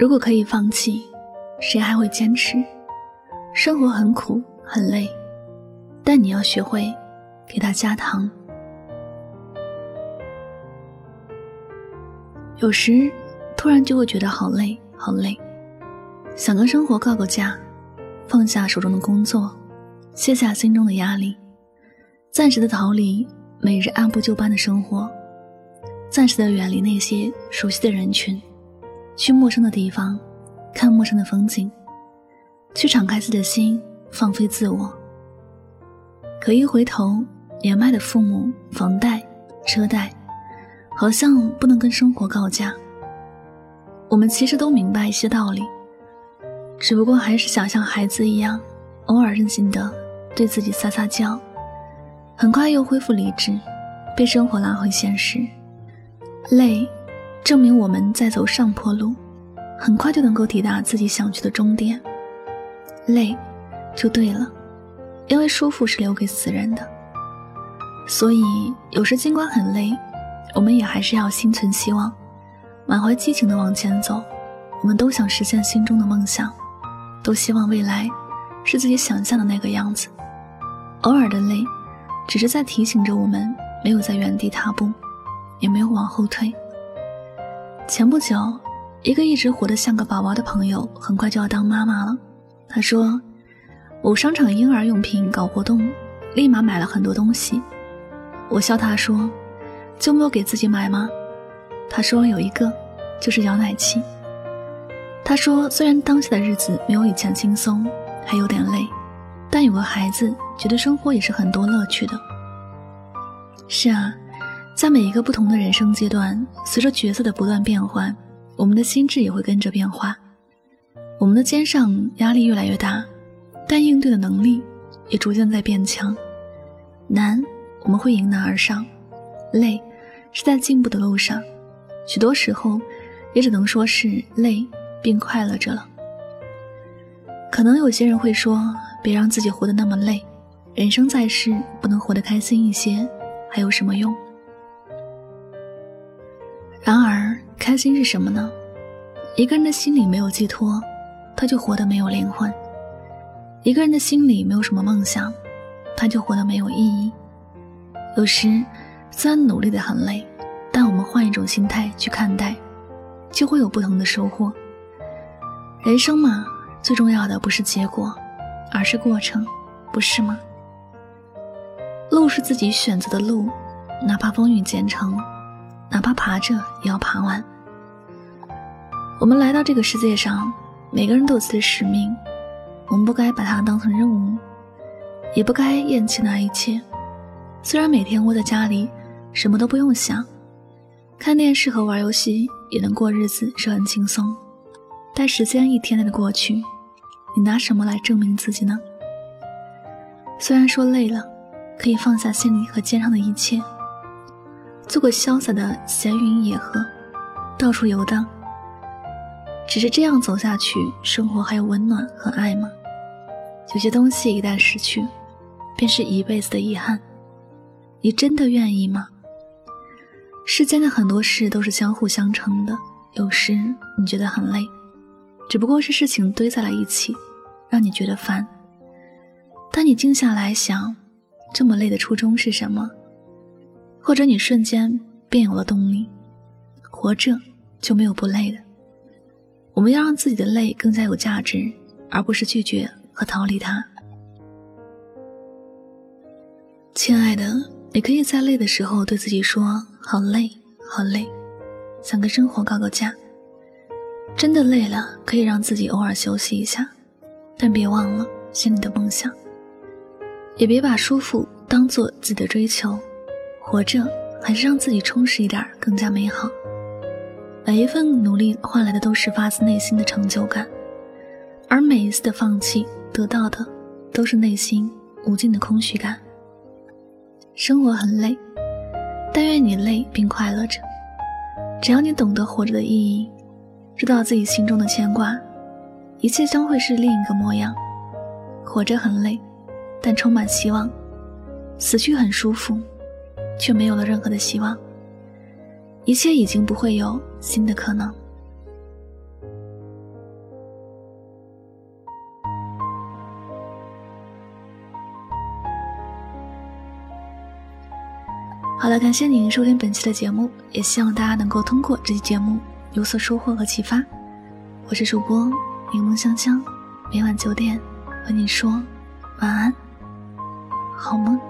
如果可以放弃，谁还会坚持？生活很苦很累，但你要学会给它加糖。有时突然就会觉得好累好累，想跟生活告个假，放下手中的工作，卸下心中的压力，暂时的逃离每日按部就班的生活，暂时的远离那些熟悉的人群，去陌生的地方，看陌生的风景，去敞开自己的心，放飞自我。可一回头，年迈的父母、房贷、车贷。好像不能跟生活告假。我们其实都明白一些道理，只不过还是想像孩子一样，偶尔任性的对自己撒撒娇，很快又恢复理智，被生活拉回现实。累，证明我们在走上坡路，很快就能够抵达自己想去的终点。累，就对了，因为舒服是留给死人的。所以有时尽管很累。我们也还是要心存希望，满怀激情的往前走。我们都想实现心中的梦想，都希望未来是自己想象的那个样子。偶尔的累，只是在提醒着我们，没有在原地踏步，也没有往后退。前不久，一个一直活得像个宝宝的朋友，很快就要当妈妈了。他说：“某商场婴儿用品搞活动，立马买了很多东西。”我笑他说。就没有给自己买吗？他说有一个，就是摇奶器。他说虽然当下的日子没有以前轻松，还有点累，但有个孩子，觉得生活也是很多乐趣的。是啊，在每一个不同的人生阶段，随着角色的不断变换，我们的心智也会跟着变化。我们的肩上压力越来越大，但应对的能力也逐渐在变强。难，我们会迎难而上；累。是在进步的路上，许多时候也只能说是累并快乐着了。可能有些人会说：“别让自己活得那么累，人生在世，不能活得开心一些，还有什么用？”然而，开心是什么呢？一个人的心里没有寄托，他就活得没有灵魂；一个人的心里没有什么梦想，他就活得没有意义。有时。虽然努力的很累，但我们换一种心态去看待，就会有不同的收获。人生嘛，最重要的不是结果，而是过程，不是吗？路是自己选择的路，哪怕风雨兼程，哪怕爬着也要爬完。我们来到这个世界上，每个人都有自己的使命，我们不该把它当成任务，也不该厌弃那一切。虽然每天窝在家里。什么都不用想，看电视和玩游戏也能过日子，是很轻松。但时间一天天的过去，你拿什么来证明自己呢？虽然说累了，可以放下心里和肩上的一切，做个潇洒的闲云野鹤，到处游荡。只是这样走下去，生活还有温暖和爱吗？有些东西一旦失去，便是一辈子的遗憾。你真的愿意吗？世间的很多事都是相互相成的，有时你觉得很累，只不过是事情堆在了一起，让你觉得烦。当你静下来想，这么累的初衷是什么？或者你瞬间便有了动力，活着就没有不累的。我们要让自己的累更加有价值，而不是拒绝和逃离它。亲爱的，你可以在累的时候对自己说。好累，好累，想跟生活告个假。真的累了，可以让自己偶尔休息一下，但别忘了心里的梦想。也别把舒服当做自己的追求，活着还是让自己充实一点，更加美好。每一份努力换来的都是发自内心的成就感，而每一次的放弃得到的都是内心无尽的空虚感。生活很累。但愿你累并快乐着，只要你懂得活着的意义，知道自己心中的牵挂，一切将会是另一个模样。活着很累，但充满希望；死去很舒服，却没有了任何的希望。一切已经不会有新的可能。好了，感谢您收听本期的节目，也希望大家能够通过这期节目有所收获和启发。我是主播柠檬香香，每晚九点和你说晚安，好梦。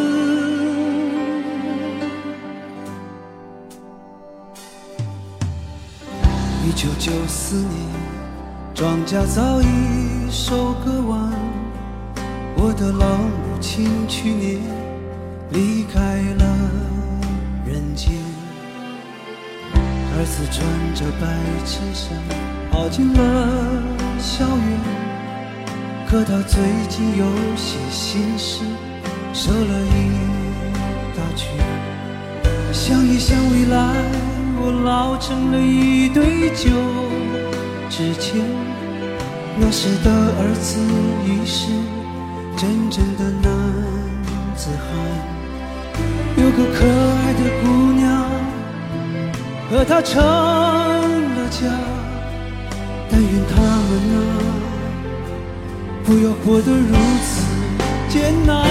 九四年，庄稼早已收割完。我的老母亲去年离开了人间，儿子穿着白衬衫跑进了校园。可他最近有些心事，瘦了一大圈。想一想未来，我老成了一堆旧纸钱。那时的儿子已是真正的男子汉，有个可爱的姑娘和他成了家。但愿他们啊，不要活得如此艰难。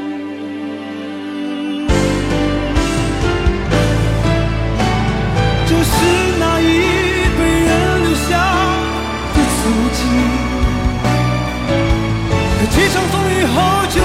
是那一辈人留下的足迹，可几场风雨后就